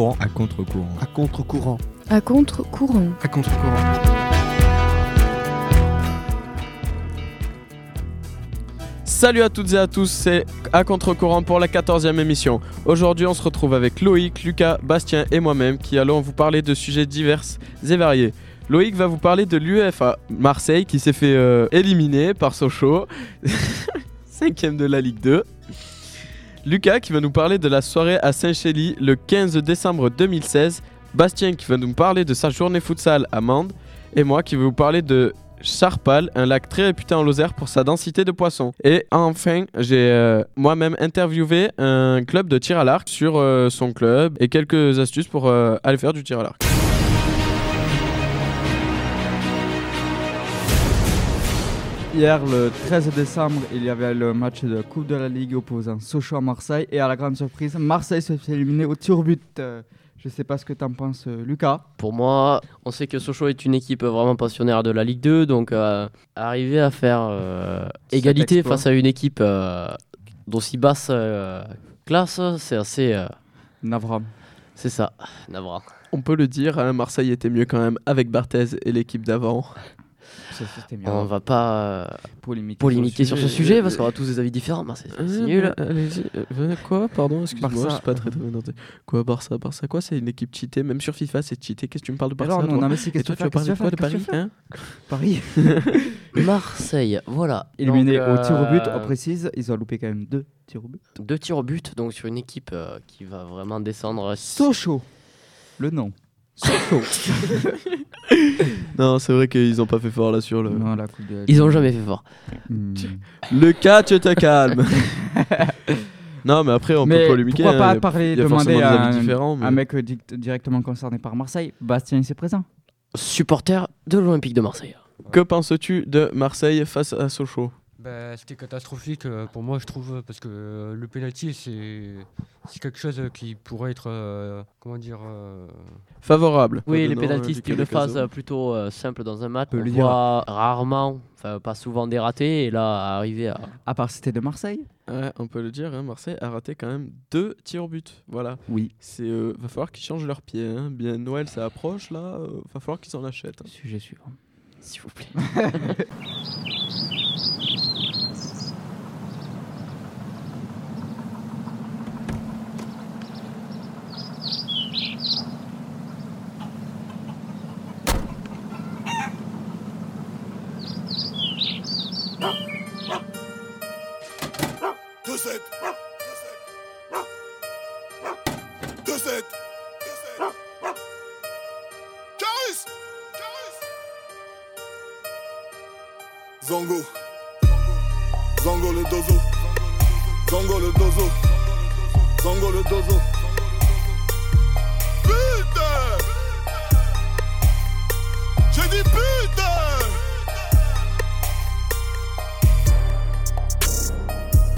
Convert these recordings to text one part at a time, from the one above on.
contre-courant. À contre-courant. À contre-courant. À contre-courant. À contre-courant. Salut à toutes et à tous, c'est à contre-courant pour la 14e émission. Aujourd'hui, on se retrouve avec Loïc, Lucas, Bastien et moi-même qui allons vous parler de sujets divers et variés. Loïc va vous parler de l'UEFA Marseille qui s'est fait euh, éliminer par Sochaux, cinquième de la Ligue 2. Lucas qui va nous parler de la soirée à Saint-Chély le 15 décembre 2016. Bastien qui va nous parler de sa journée futsal à Mende. Et moi qui vais vous parler de Charpal, un lac très réputé en Lozère pour sa densité de poissons. Et enfin, j'ai euh, moi-même interviewé un club de tir à l'arc sur euh, son club et quelques astuces pour euh, aller faire du tir à l'arc. Hier, le 13 décembre, il y avait le match de Coupe de la Ligue opposant Sochaux à Marseille. Et à la grande surprise, Marseille se fait éliminer au tir au but. Euh, je sais pas ce que t'en penses, euh, Lucas. Pour moi, on sait que Sochaux est une équipe vraiment passionnaire de la Ligue 2, donc euh, arriver à faire euh, égalité face à une équipe euh, d'aussi basse euh, classe, c'est assez. euh, Navram. c'est ça, navrant. On peut le dire, hein, Marseille était mieux quand même avec Barthez et l'équipe d'avant. On va pas euh, polémiquer, polémiquer sur ce sujet euh, parce qu'on a tous des avis différents. C'est Euh, nul. euh, allez-y, euh, venez, quoi Pardon, excuse-moi, je suis pas très très bien noté. Quoi, Barça Barça quoi C'est une équipe cheatée, même sur FIFA c'est cheaté. Qu'est-ce que tu me parles de Barça Alors, non, toi non, mais c'est Et toi tu vas parler de quoi de Paris hein Paris. Marseille, voilà. Éliminé Donc, au tir au but, euh, on précise. Ils ont loupé quand même deux tirs au but. Deux tirs au but, donc sur une équipe euh, qui va vraiment descendre. Sochaux. Le nom. Sochaux. Non, c'est vrai qu'ils ont pas fait fort là sur le. non, la Coupe de la Ils ont jamais fait fort. Hmm. Le cas, tu te calmes. non, mais après on Mais peut polémiquer. pourquoi hein, pas parler, y a demander à un, mais- un mec di- directement concerné par Marseille Bastien, c'est présent. Supporter de l'Olympique de Marseille. Que penses-tu de Marseille face à Sochaux? Bah, C'était catastrophique euh, pour moi, je trouve, parce que euh, le penalty, c'est c'est quelque chose qui pourrait être, euh, comment dire, euh, Favorable. Oui, les euh, c'est une phase euh, plutôt euh, simple dans un match. On le voit rarement, enfin pas souvent des ratés, et là, arriver à. À part c'était de Marseille Ouais, on peut le dire, hein, Marseille a raté quand même deux tirs au but. Voilà. Oui. C'est euh, va falloir qu'ils changent leur pied. Hein. Bien Noël, ça approche là. euh, va falloir qu'ils en achètent. hein. Sujet suivant. S'il vous plaît. Deux sept. Deux sept. Caris. Zongo. Zongo le dozo. Zongo le dozo. Zongo le dozo. Putain. J'ai dit putain.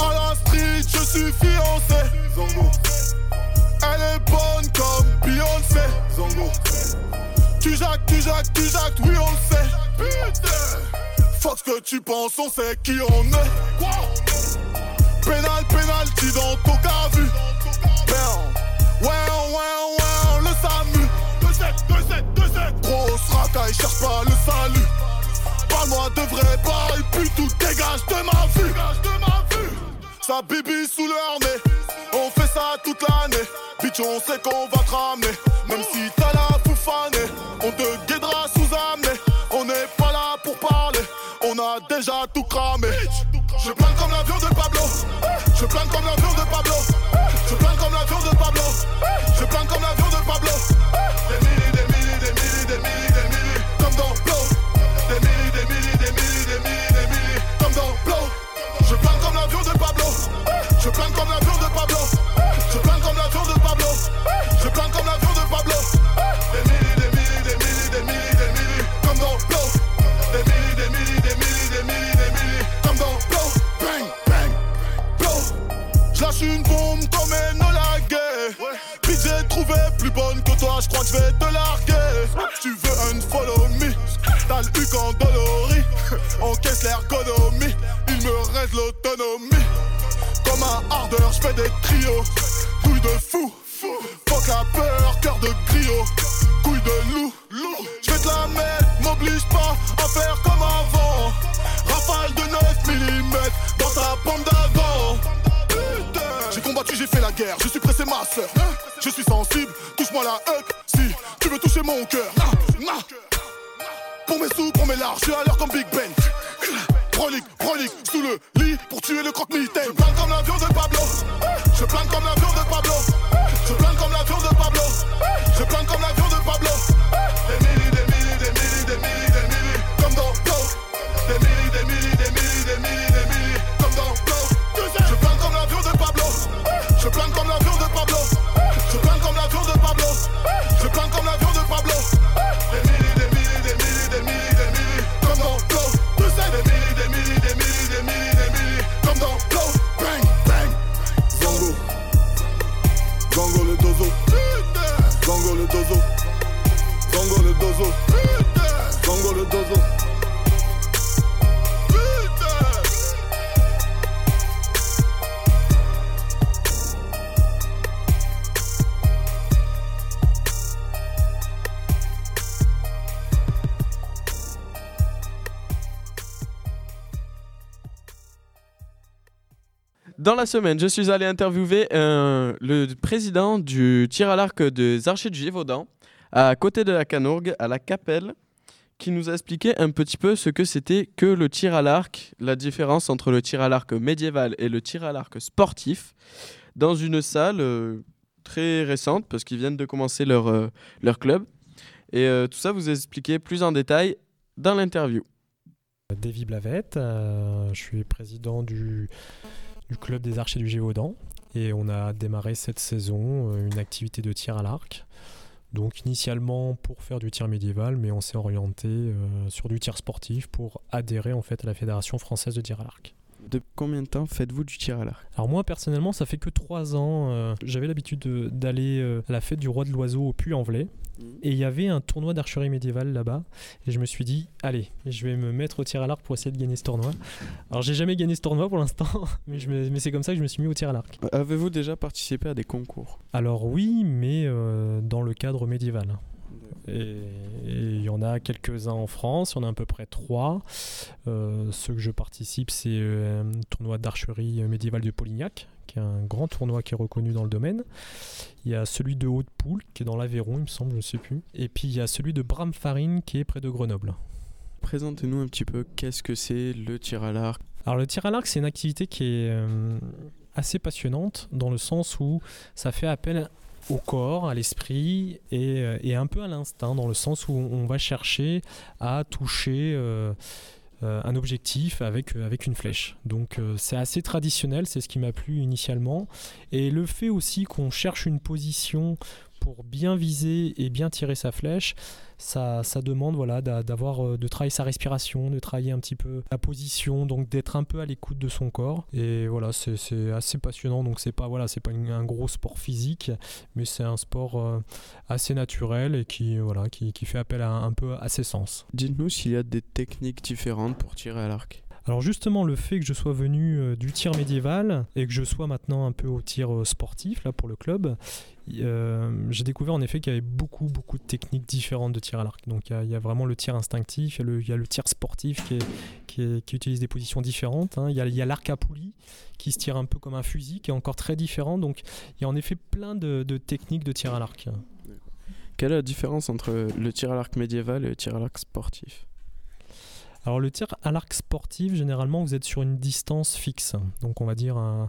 À la street, je suis fiancé. Zongo. Elle est bonne comme Beyoncé. Zongo. Tu jacques, tu jacques, tu jacques, oui on le sait. Putain. Fuck ce que tu penses, on sait qui on est. Pénal, pénalty dans ton cas vu. Ouais, ouais, ouais, le SAMU. 2-7, 2-7, 2-7. Grosse racaille, cherche pas le salut. Parle-moi de vrai bail, puis tout dégage de ma vue. Sa bibi sous leur nez, on fait ça toute l'année. Bitch, on sait qu'on va te ramener. Même si t'as la comme l'avion de combattu, j'ai fait la guerre, je suis pressé ma soeur. Je suis sensible, touche-moi la huc si tu veux toucher mon cœur. Pour mes sous, pour mes larges, je suis à l'heure comme Big Ben. Prolique, prolique, sous le lit pour tuer le croque-mitaine. Je plane comme l'avion de Pablo. Je plane comme l'avion de Pablo. Je plane comme l'avion de Pablo. Je plane comme l'avion de Pablo. Des milli, des milli, des milli, des milli, des milli, comme dans. Des milli, Je plane comme l'avion de Pablo. Je plane comme l'avion de Pablo. Je plane comme l'avion de Pablo. Des milli, des milli, des milli, des milli, des milli, comme dans Blow. Des milli, des milli, des milli, des milli, des milli, comme dans Blow. Bang, bang. Zongo. Zongo le dozo. Zongo le dozo. Zongo le dozo. Zongo le dozo. Dans la semaine, je suis allé interviewer euh, le président du tir à l'arc des Archers du Gévaudan, à côté de la Canourgue, à la Capelle, qui nous a expliqué un petit peu ce que c'était que le tir à l'arc, la différence entre le tir à l'arc médiéval et le tir à l'arc sportif, dans une salle euh, très récente, parce qu'ils viennent de commencer leur, euh, leur club. Et tout ça, vous a expliqué plus en détail dans l'interview. Davy Blavette, je suis président du, club des archers du Gévaudan et on a démarré cette saison euh, une activité de tir à l'arc. Donc initialement pour faire du tir médiéval, mais on s'est orienté euh, sur du tir sportif pour adhérer en fait à la Fédération française de tir à l'arc. De combien de temps faites-vous du tir à l'arc? Alors moi personnellement ça fait que trois ans, euh, j'avais l'habitude de- d'aller euh, à la fête du roi de l'oiseau au Puy-en-Velay et il y avait un tournoi d'archerie médiévale là-bas et je me suis dit allez je vais me mettre au tir à l'arc pour essayer de gagner ce tournoi. Alors j'ai jamais gagné ce tournoi pour l'instant mais, je me- mais c'est comme ça que je me suis mis au tir à l'arc. Avez-vous déjà participé à des concours? Alors oui mais euh, dans le cadre médiéval. Et il y en a quelques-uns en France, il y en a à peu près trois. Euh, ceux que je participe, c'est euh, un tournoi d'archerie médiévale de Polignac, qui est un grand tournoi qui est reconnu dans le domaine. Il y a celui de Haute-Poule, qui est dans l'Aveyron, il me semble, je ne sais plus. Et puis il y a celui de Bramfarine, qui est près de Grenoble. Présentez-nous un petit peu qu'est-ce que c'est le tir à l'arc. Alors le tir à l'arc, c'est une activité qui est euh, assez passionnante dans le sens où ça fait appel au corps, à l'esprit et, euh, et un peu à l'instinct dans le sens où on va chercher à toucher euh, euh, un objectif avec, une flèche. Donc c'est assez traditionnel, c'est ce qui m'a plu initialement. Et le fait aussi qu'on cherche une position pour bien viser et bien tirer sa flèche, ça, demande voilà, d'a- d'avoir, euh, de travailler sa respiration, de travailler un petit peu la position, donc d'être un peu à l'écoute de son corps. Et voilà, c'est assez passionnant. Donc c'est pas voilà, c'est pas un gros sport physique, mais c'est un sport euh, assez naturel et qui voilà, qui fait appel à, un peu à ses sens. Dites-nous s'il y a des techniques différentes pour tirer à l'arc. Alors justement, le fait que je sois venu euh, du tir médiéval et que je sois maintenant un peu au tir euh, sportif là pour le club, euh, j'ai découvert en effet qu'il y avait beaucoup beaucoup de techniques différentes de tir à l'arc. Donc il y a- vraiment le tir instinctif, il y a le, y a le tir sportif qui, utilise des positions différentes. hein. Il y a, il y a l'arc à poulie qui se tire un peu comme un fusil, qui est encore très différent. Donc il y a en effet plein de, de techniques de tir à l'arc. Quelle est la différence entre le tir à l'arc médiéval et le tir à l'arc sportif? Alors le tir à l'arc sportif, généralement vous êtes sur une distance fixe, donc on va dire un,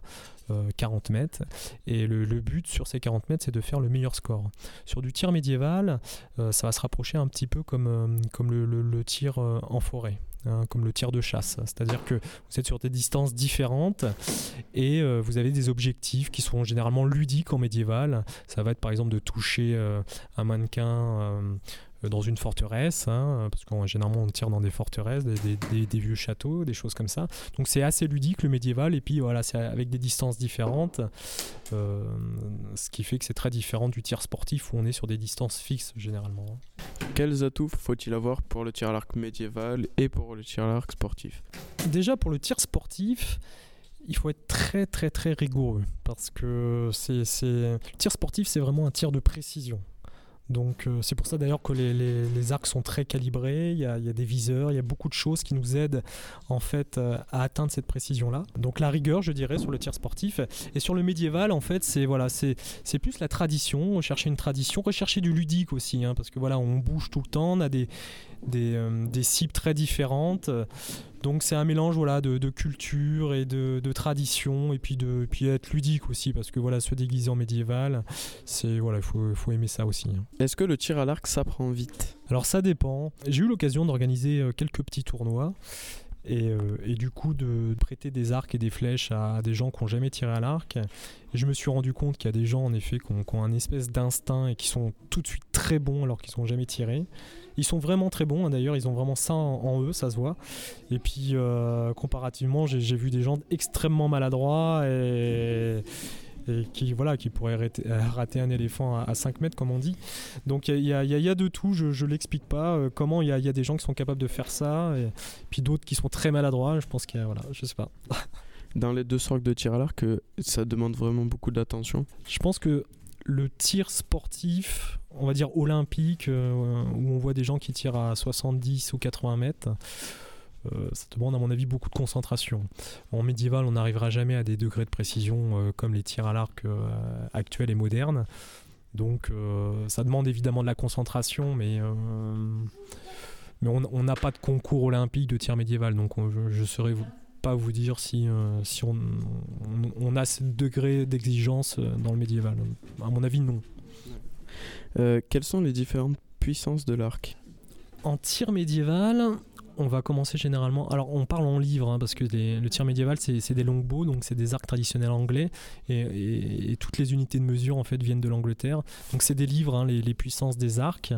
euh, 40 mètres, et le, but sur ces 40 mètres c'est de faire le meilleur score. Sur du tir médiéval, euh, ça va se rapprocher un petit peu comme, euh, le, tir euh, en forêt. hein, comme le tir de chasse, c'est-à-dire que vous êtes sur des distances différentes et euh, vous avez des objectifs qui sont généralement ludiques en médiéval. Ça va être par exemple de toucher euh, un mannequin euh, dans une forteresse, hein, parce qu'en généralement on tire dans des forteresses, des, des- des- des vieux châteaux, des choses comme ça. Donc c'est assez ludique le médiéval, et puis voilà, c'est avec des distances différentes, euh, ce qui fait que c'est très différent du tir sportif où on est sur des distances fixes généralement. hein. Quels atouts faut-il avoir pour le tir à l'arc médiéval et pour le tir à l'arc sportif? Déjà pour le tir sportif, il faut être très très très rigoureux parce que c'est, c'est- le tir sportif c'est vraiment un tir de précision. Donc euh, c'est pour ça d'ailleurs que les, arcs sont très calibrés, il y, a, des viseurs, il y a beaucoup de choses qui nous aident en fait euh, à atteindre cette précision-là. Donc la rigueur, je dirais, sur le tir sportif. Et sur le médiéval, en fait, c'est voilà, c'est c'est plus la tradition, rechercher une tradition, rechercher du ludique aussi, hein, parce que voilà, on bouge tout le temps, on a des, des, euh, des cibles très différentes. Donc c'est un mélange voilà, de, de culture et de, de tradition, et puis, de, puis être ludique aussi, parce que voilà, se déguiser en médiéval, c'est voilà, il faut, faut aimer ça aussi. hein. Est-ce que le tir à l'arc s'apprend vite? Alors ça dépend. J'ai eu l'occasion d'organiser euh, quelques petits tournois. Et, euh, et du coup de prêter des arcs et des flèches à des gens qui n'ont jamais tiré à l'arc. Je me suis rendu compte qu'il y a des gens en effet qui ont, un espèce d'instinct et qui sont tout de suite très bons alors qu'ils n'ont jamais tiré. Ils sont vraiment très bons hein, d'ailleurs, ils ont vraiment ça en, eux, ça se voit. Et puis euh, comparativement, j'ai vu des gens extrêmement maladroits et, et qui, voilà, qui pourraient rater, euh, rater un éléphant à, à 5 mètres comme on dit. Donc il y, y y a de tout, je ne l'explique pas. euh, comment il y y a des gens qui sont capables de faire ça, et puis d'autres qui sont très maladroits. Je pense qu'il y a, voilà, je sais pas. Dans les deux sortes de tir à l'arc, euh, ça demande vraiment beaucoup d'attention. Je pense que le tir sportif, on va dire olympique, euh, où on voit des gens qui tirent à 70 ou 80 mètres, euh, ça demande à mon avis beaucoup de concentration. En médiéval, on n'arrivera jamais à des degrés de précision euh, comme les tirs à l'arc euh, actuels et modernes. Donc euh, ça demande évidemment de la concentration, mais, euh, mais on n'a pas de concours olympique de tir médiéval, donc on- je ne saurais pas vous dire si, euh, si on, on- on a ce degré d'exigence dans le médiéval. À mon avis, non. Euh, quelles sont les différentes puissances de l'arc? En tir médiéval, on va commencer généralement. Alors, on parle en livre, hein, parce que le tir médiéval, c'est des longbows, donc c'est des arcs traditionnels anglais, et, toutes les unités de mesure en fait viennent de l'Angleterre. Donc, c'est des livres, hein, les, puissances des arcs.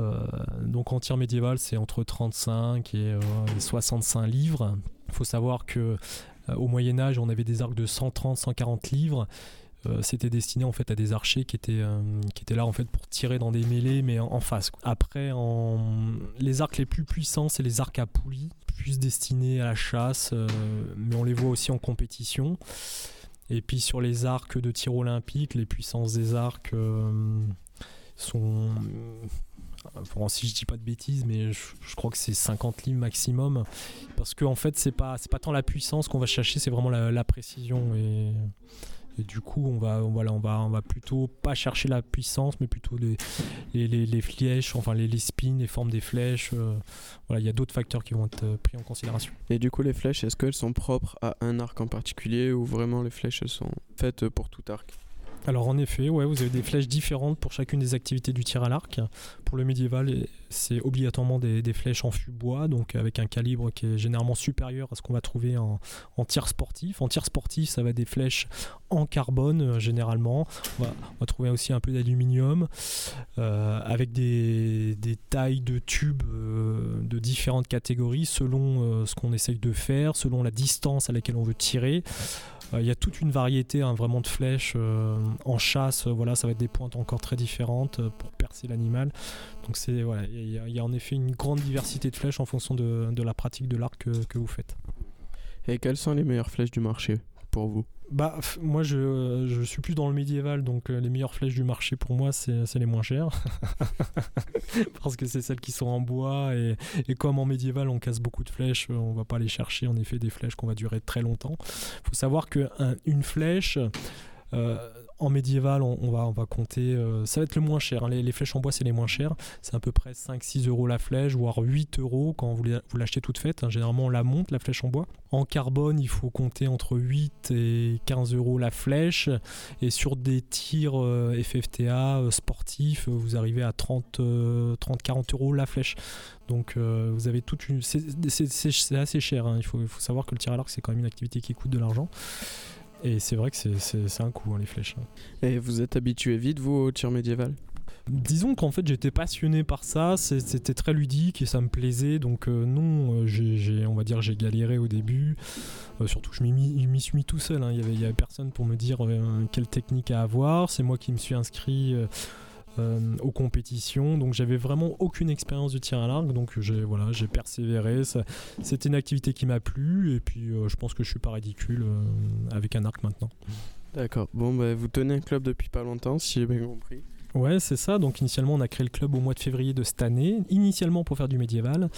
Euh, donc, en tir médiéval, c'est entre 35 et, euh, et 65 livres. Il faut savoir que euh, au Moyen Âge, on avait des arcs de 130, 140 livres. Euh, c'était destiné en fait à des archers qui étaient, euh, qui étaient là en fait pour tirer dans des mêlées mais en, face. Après, en... les arcs les plus puissants, c'est les arcs à poulies, plus destinés à la chasse, euh, mais on les voit aussi en compétition. Et puis sur les arcs de tir olympique, les puissances des arcs sont... Bon, si je dis pas de bêtises, mais je, crois que c'est 50 livres maximum. Parce que en fait, c'est pas, pas tant la puissance qu'on va chercher, c'est vraiment la, précision. Et du coup, on va, on, va, on, va, on va plutôt pas chercher la puissance, mais plutôt les, les, flèches, enfin les, les spins, les formes des flèches. euh, voilà, il y a d'autres facteurs qui vont être euh, pris en considération. Et du coup, les flèches, est-ce qu'elles sont propres à un arc en particulier ou vraiment les flèches, sont faites pour tout arc? Alors en effet, ouais, vous avez des flèches différentes pour chacune des activités du tir à l'arc. Pour le médiéval, et- c'est obligatoirement des, flèches en fût bois, donc avec un calibre qui est généralement supérieur à ce qu'on va trouver en, tir sportif. En tir sportif, ça va être des flèches en carbone euh, généralement. On va, trouver aussi un peu d'aluminium, euh, avec des, tailles de tubes euh, de différentes catégories selon ce qu'on essaye de faire, selon la distance à laquelle on veut tirer. Euh, Il y a toute une variété hein, vraiment de flèches euh, en chasse. euh, voilà, ça va être des pointes encore très différentes pour percer l'animal. Donc c'est voilà, il y, a- en effet une grande diversité de flèches en fonction de, la pratique de l'arc que vous faites. Et quelles sont les meilleures flèches du marché? Pour vous Bah moi je, euh, je suis plus dans le médiéval donc euh, les meilleures flèches du marché pour moi c'est c'est les moins chères parce que c'est celles qui sont en bois et, et comme en médiéval on casse beaucoup de flèches euh, on va pas aller chercher en effet des flèches qu'on va durer très longtemps. faut savoir que un- flèche euh, en médiéval, on, va, compter. euh, ça va être le moins cher. hein. Les, flèches en bois, c'est les moins chers. C'est à peu près 5-6 euros la flèche, voire 8 euros quand vous, l'achetez toute faite. hein. Généralement, on la monte, la flèche en bois. En carbone, il faut compter entre 8 et 15 euros la flèche. Et sur des tirs euh, FFTA euh, sportifs, vous arrivez à 30, euh, 30-40 euros la flèche. Donc vous avez toute une. C'est assez cher. hein. Il, faut, il faut savoir que le tir à l'arc, c'est quand même une activité qui coûte de l'argent. Et c'est vrai que c'est- un coût, hein, les flèches. hein. Et vous êtes habitué vite, vous, au tir médiéval? Disons qu'en fait j'étais passionné par ça, c'était très ludique et ça me plaisait. Donc euh, non, euh, j'ai, on va dire j'ai galéré au début. Euh, surtout je m'y suis mis tout seul. hein. Il y avait, y avait personne pour me dire euh, quelle technique à avoir. C'est moi qui me suis inscrit. Euh, aux compétitions donc j'avais vraiment aucune expérience de tir à l'arc donc j'ai voilà j'ai persévéré c'était une activité qui m'a plu et puis euh, je pense que je suis pas ridicule euh, avec un arc maintenant D'accord. Bon, bah, vous tenez un club depuis pas longtemps, si j'ai bien compris. Ouais, c'est ça. Donc initialement, on a créé le club au mois de février de cette année, initialement pour faire du médiéval.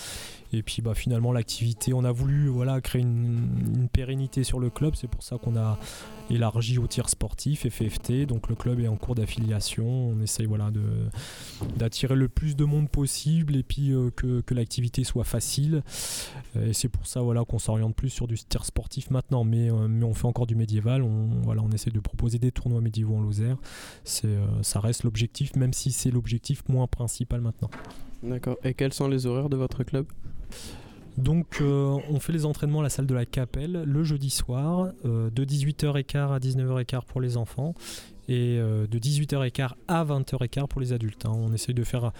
Et puis bah, finalement, l'activité, on a voulu voilà, créer une, une pérennité sur le club. C'est pour ça qu'on a élargi au tir sportif, FFT. Donc le club est en cours d'affiliation. On essaye voilà, d'attirer le plus de monde possible et puis euh, que, que l'activité soit facile. Euh, Et c'est pour ça voilà, qu'on s'oriente plus sur du tir sportif maintenant. Mais, euh, mais on fait encore du médiéval. On, voilà, on essaie de proposer des tournois médiévaux en Lozère. C'est, ça reste l'objectif, même si c'est l'objectif moins principal maintenant. D'accord. Et quels sont les horaires de votre club? Donc euh, on fait les entraînements à la salle de la Capelle le jeudi soir, euh, de 18h15 à 19h15 pour les enfants et euh, de 18h15 à 20h15 pour les adultes. hein. On essaye de faire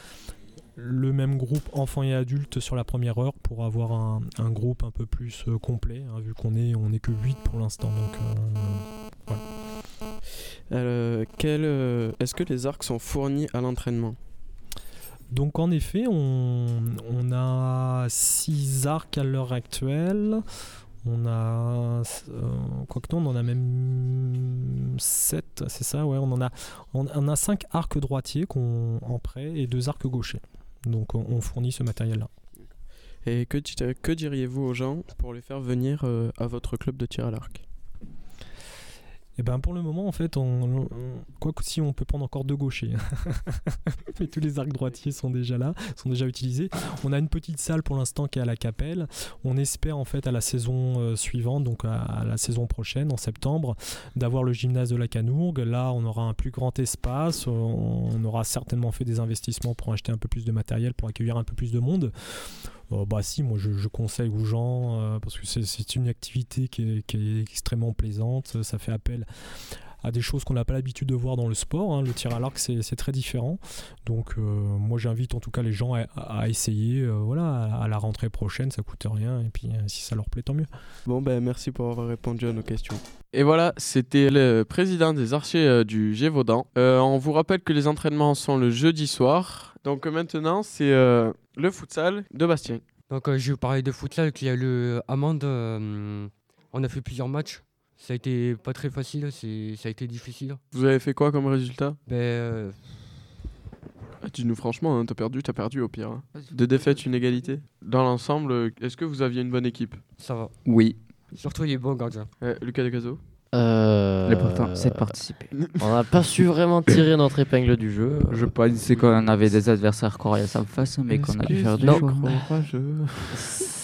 le même groupe enfants et adultes sur la première heure pour avoir un, groupe un peu plus complet, hein, vu qu'on est, on est que 8 pour l'instant. Donc Est-ce que les arcs sont fournis à l'entraînement? Donc en effet, on, a 6 arcs à l'heure actuelle. On a. euh, Quoique non, on en a même 7, c'est ça, ouais. On en a, on, on a 5 arcs droitiers qu'on, en prêt et 2 arcs gauchers. Donc on, fournit ce matériel-là. Et que, que diriez-vous aux gens pour les faire venir euh, à votre club de tir à l'arc? Et ben pour le moment, en fait, on, on- quoique si on peut prendre encore deux gauchers, mais tous les arcs droitiers sont déjà là, sont déjà utilisés. On a une petite salle pour l'instant qui est à la Capelle. On espère en fait à la saison euh, suivante, donc à, la saison prochaine, en septembre, d'avoir le gymnase de la Canourgue. Là, on aura un plus grand espace. On, on aura certainement fait des investissements pour acheter un peu plus de matériel, pour accueillir un peu plus de monde. Euh, bah si, moi je, je conseille aux gens euh, parce que c'est- une activité qui est, qui est extrêmement plaisante. Ça fait appel à des choses qu'on n'a pas l'habitude de voir dans le sport. hein. Le tir à l'arc, c'est très différent. Donc, euh, moi, j'invite en tout cas les gens à, à essayer. euh, voilà, à, à la rentrée prochaine, ça coûte rien. Et puis, euh, si ça leur plaît, tant mieux. Bon, ben merci pour avoir répondu à nos questions. Et voilà, c'était le président des archers du Gévaudan. Euh, on vous rappelle que les entraînements sont le jeudi soir. Donc euh, maintenant, c'est euh, le futsal de Bastien. Donc euh, je vais vous parler de futsal, qu'il y a le Amande. euh, on a fait plusieurs matchs. Ça a été pas très facile, c'est- ça a été difficile. Vous avez fait quoi comme résultat? Ben, euh, Ah, Dis-nous franchement, hein, t'as perdu, t'as perdu au pire. hein. Deux défaites, une égalité? Dans l'ensemble, est-ce que vous aviez une bonne équipe? Ça va. Oui. Surtout les bons gardiens. Euh, Lucas Decazo Euh, L'important, c'est de participer. On n'a pas su vraiment tirer notre épingle du jeu. Je pense qu'on avait des adversaires coriaces en face, mais qu'on a dû faire du Non.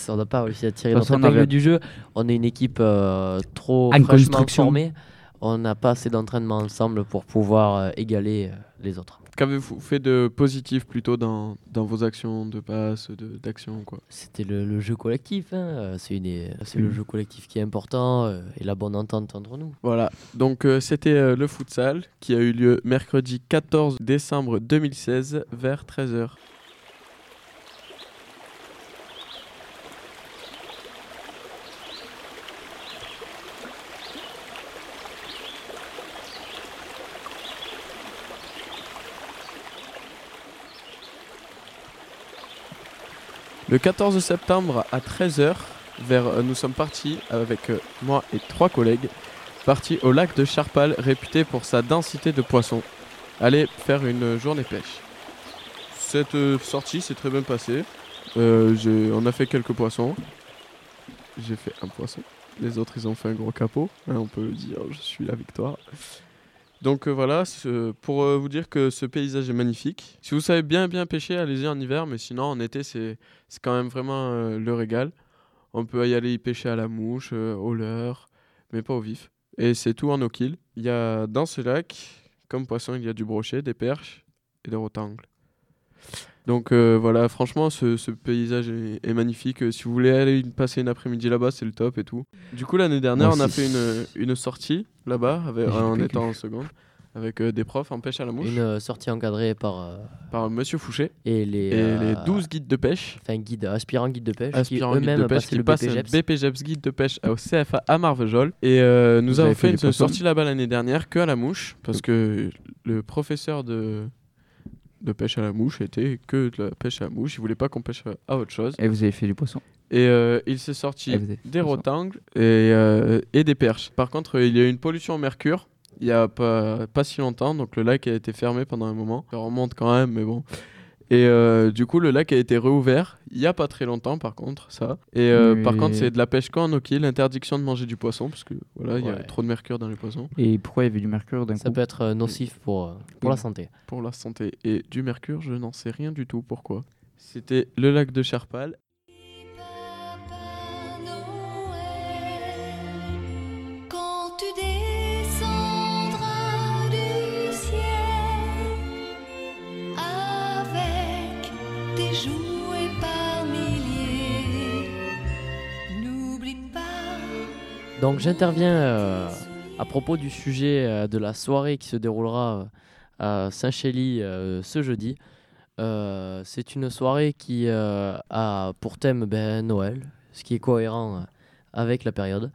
on n'a pas réussi à tirer notre épingle avait- du jeu. On est une équipe euh, trop En fraîchement formée. On n'a pas assez d'entraînement ensemble pour pouvoir euh, égaler euh, les autres. Qu'avez-vous fait de positif plutôt dans, dans vos actions de passe, d'action quoi? C'était le, le jeu collectif. hein. Euh, C'est une- c'est le Mm. jeu collectif qui est important euh, et la bonne entente entre nous. Voilà, donc euh, c'était euh, le futsal qui a eu lieu mercredi 14 décembre 2016 vers 13h. Le 14 septembre à 13h, vers, euh, nous sommes partis avec euh, moi et trois collègues parti au lac de Charpal, réputé pour sa densité de poissons. Aller faire une journée pêche. Cette euh, sortie s'est très bien passée. On a fait quelques poissons. J'ai fait un poisson. Les autres, ils ont fait un gros capot. hein, on peut dire, je suis la victoire. Donc euh, voilà, pour euh, vous dire que ce paysage est magnifique. Si vous savez bien bien pêcher, allez-y en hiver, mais sinon en été, c'est quand même vraiment euh, le régal. On peut y aller y pêcher à la mouche, au leurre, mais pas au vif. Et c'est tout en eau. Il y a dans ce lac, comme poisson, il y a du brochet, des perches et des rotangles. Donc euh, voilà, franchement, ce, ce paysage est, est magnifique. Si vous voulez aller passer une après-midi là-bas, c'est le top et tout. Du coup, l'année dernière, on a fait une, une sortie là-bas, avec- en étant en seconde, avec euh, des profs en pêche à la mouche, Une euh, sortie encadrée par euh, par Monsieur Fouché, et les, et euh, les 12 guides de pêche. enfin, guides, aspirants guides de pêche aspirants qui guide eux-mêmes de pêche passaient qui le passent BPGEPS. BPGEPS guide de pêche au CFA à Marvejols. Et nous avons fait, fait une sortie là-bas l'année dernière que à la mouche parce que le professeur de de pêche à la mouche était que de la pêche à la mouche. Il voulait pas qu'on pêche à, autre chose. Et vous avez fait du poisson. Et euh, il s'est sorti des rotangles et, euh, et des perches. Par contre, il y a eu une pollution au mercure. il y a pas, pas si longtemps. Donc le lac a été fermé pendant un moment. Ça remonte quand même, mais bon. Et euh, du coup, le lac a été réouvert il y a pas très longtemps, par contre, ça. Et euh, par contre, c'est de la pêche qu'en eau l'interdiction de manger du poisson, parce que voilà, il y a trop de mercure dans les poissons Et pourquoi il y avait du mercure d'un Ça coup peut être euh, nocif pour, pour la santé. pour la santé. Et du mercure, je n'en sais rien du tout. Pourquoi? C'était le lac de Cherpal. Donc j'interviens euh, à propos du sujet euh, de la soirée qui se déroulera euh, à Saint-Chély ce jeudi. C'est une soirée qui a pour thème ben, Noël, ce qui est cohérent avec la période.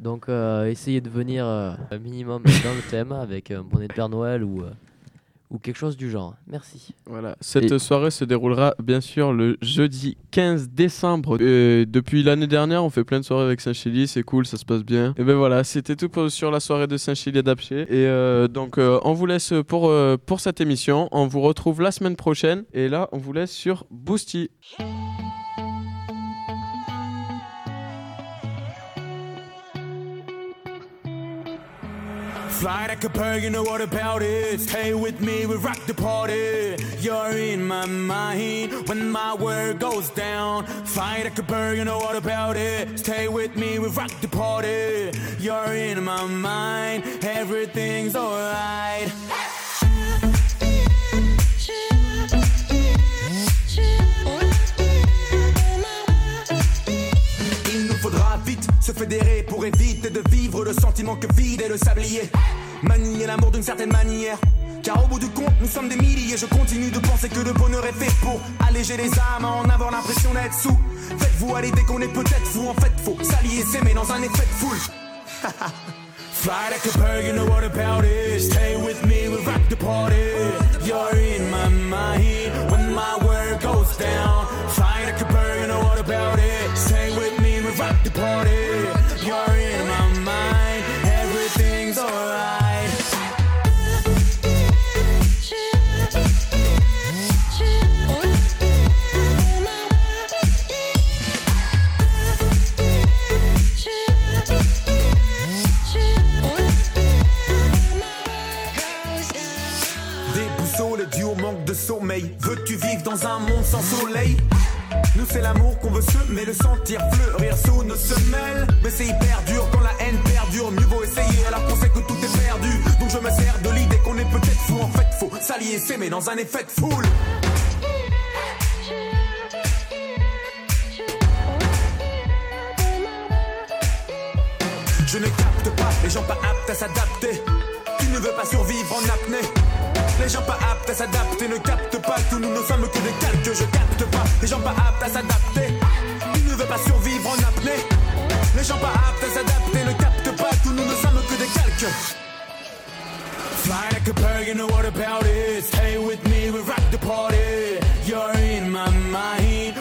Donc essayez de venir un minimum dans le thème avec un bonnet de Père Noël ou, ou quelque chose du genre. Merci. Voilà. Cette soirée se déroulera bien sûr le jeudi 15 décembre. Euh, depuis l'année dernière, on fait plein de soirées avec Saint-Chély, c'est cool, ça se passe bien. Et ben voilà, c'était tout pour- sur la soirée de Saint-Chély d'Apché. Et euh, donc, euh, on vous laisse pour, euh, pour cette émission. On vous retrouve la semaine prochaine. Et là, on vous laisse sur Boosty. Fly like a bird, you know what about it. Stay with me, we rock the party. You're in my mind when my word goes down. Fly like a bird, you know what about it. Stay with me, we rock the party. You're in my mind, everything's alright. Fédérer pour éviter de vivre le sentiment que vide est le sablier. Manier l'amour d'une certaine manière. Car au bout du compte, nous sommes des milliers. Je continue de penser que le bonheur est fait pour alléger les âmes, en avoir l'impression d'être sous. Faites-vous à l'idée qu'on est peut-être fou. En fait, faut s'allier, s'aimer dans un effet de foule. Fly like a bird, you know what about it. Stay with me, we rock the party. You're in my mind sans soleil Nous c'est l'amour qu'on veut semer, le sentir fleurir sous nos semelles. Mais c'est hyper dur quand la haine perdure. Mieux vaut essayer alors qu'on sait que tout est perdu. Donc je me sers de l'idée qu'on est peut-être fou. En fait, faut s'allier, s'aimer dans un effet de foule. Je ne capte pas les gens pas aptes à s'adapter. Tu ne veux pas survivre en apnée. Les gens pas aptes à s'adapter ne captent pas que nous ne sommes que des calques. Je capte pas les gens pas aptes à s'adapter. Tu ne veux pas survivre en apnée. Les gens pas aptes à s'adapter ne captent pas que nous ne sommes que des calques. Fly like a bird, you know what about it. Stay with me, we rock the party. You're in my mind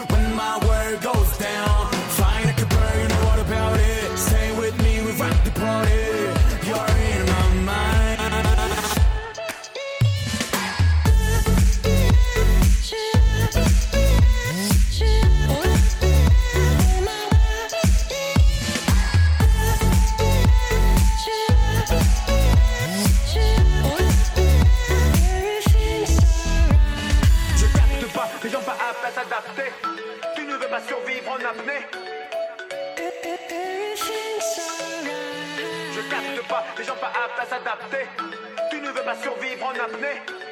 Tu ne veux pas survivre en apnée.